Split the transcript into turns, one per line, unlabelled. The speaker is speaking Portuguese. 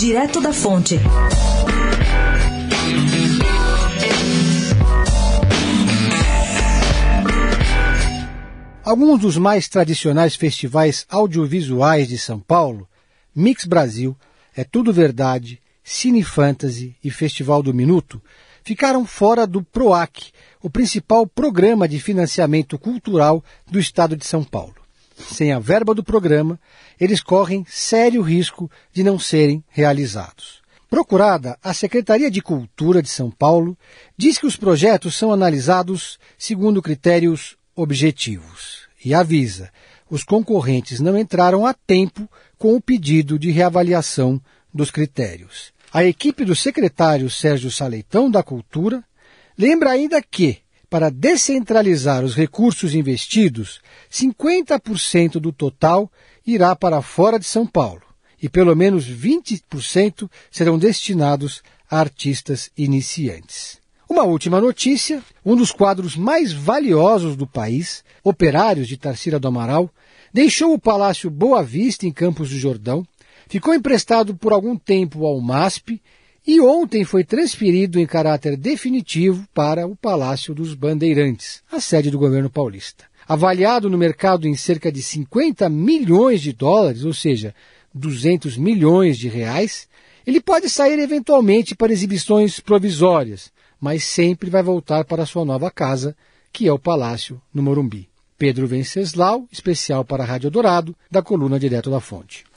Direto da Fonte.
Alguns dos mais tradicionais festivais audiovisuais de São Paulo, Mix Brasil, É Tudo Verdade, Cine Fantasy e Festival do Minuto, ficaram fora do PROAC, o principal programa de financiamento cultural do estado de São Paulo. Sem a verba do programa, eles correm sério risco de não serem realizados. Procurada, a Secretaria de Cultura de São Paulo diz que os projetos são analisados segundo critérios objetivos e avisa: os concorrentes não entraram a tempo com o pedido de reavaliação dos critérios. A equipe do secretário Sérgio Saleitão da Cultura lembra ainda que, para descentralizar os recursos investidos, 50% do total irá para fora de São Paulo e pelo menos 20% serão destinados a artistas iniciantes. Uma última notícia: um dos quadros mais valiosos do país, Operários de Tarsila do Amaral, deixou o Palácio Boa Vista em Campos do Jordão, ficou emprestado por algum tempo ao MASP e ontem foi transferido em caráter definitivo para o Palácio dos Bandeirantes, a sede do governo paulista. Avaliado no mercado em cerca de 50 milhões de dólares, ou seja, 200 milhões de reais, ele pode sair eventualmente para exibições provisórias, mas sempre vai voltar para sua nova casa, que é o Palácio no Morumbi. Pedro Venceslau, especial para a Rádio Dourado, da coluna Direto da Fonte.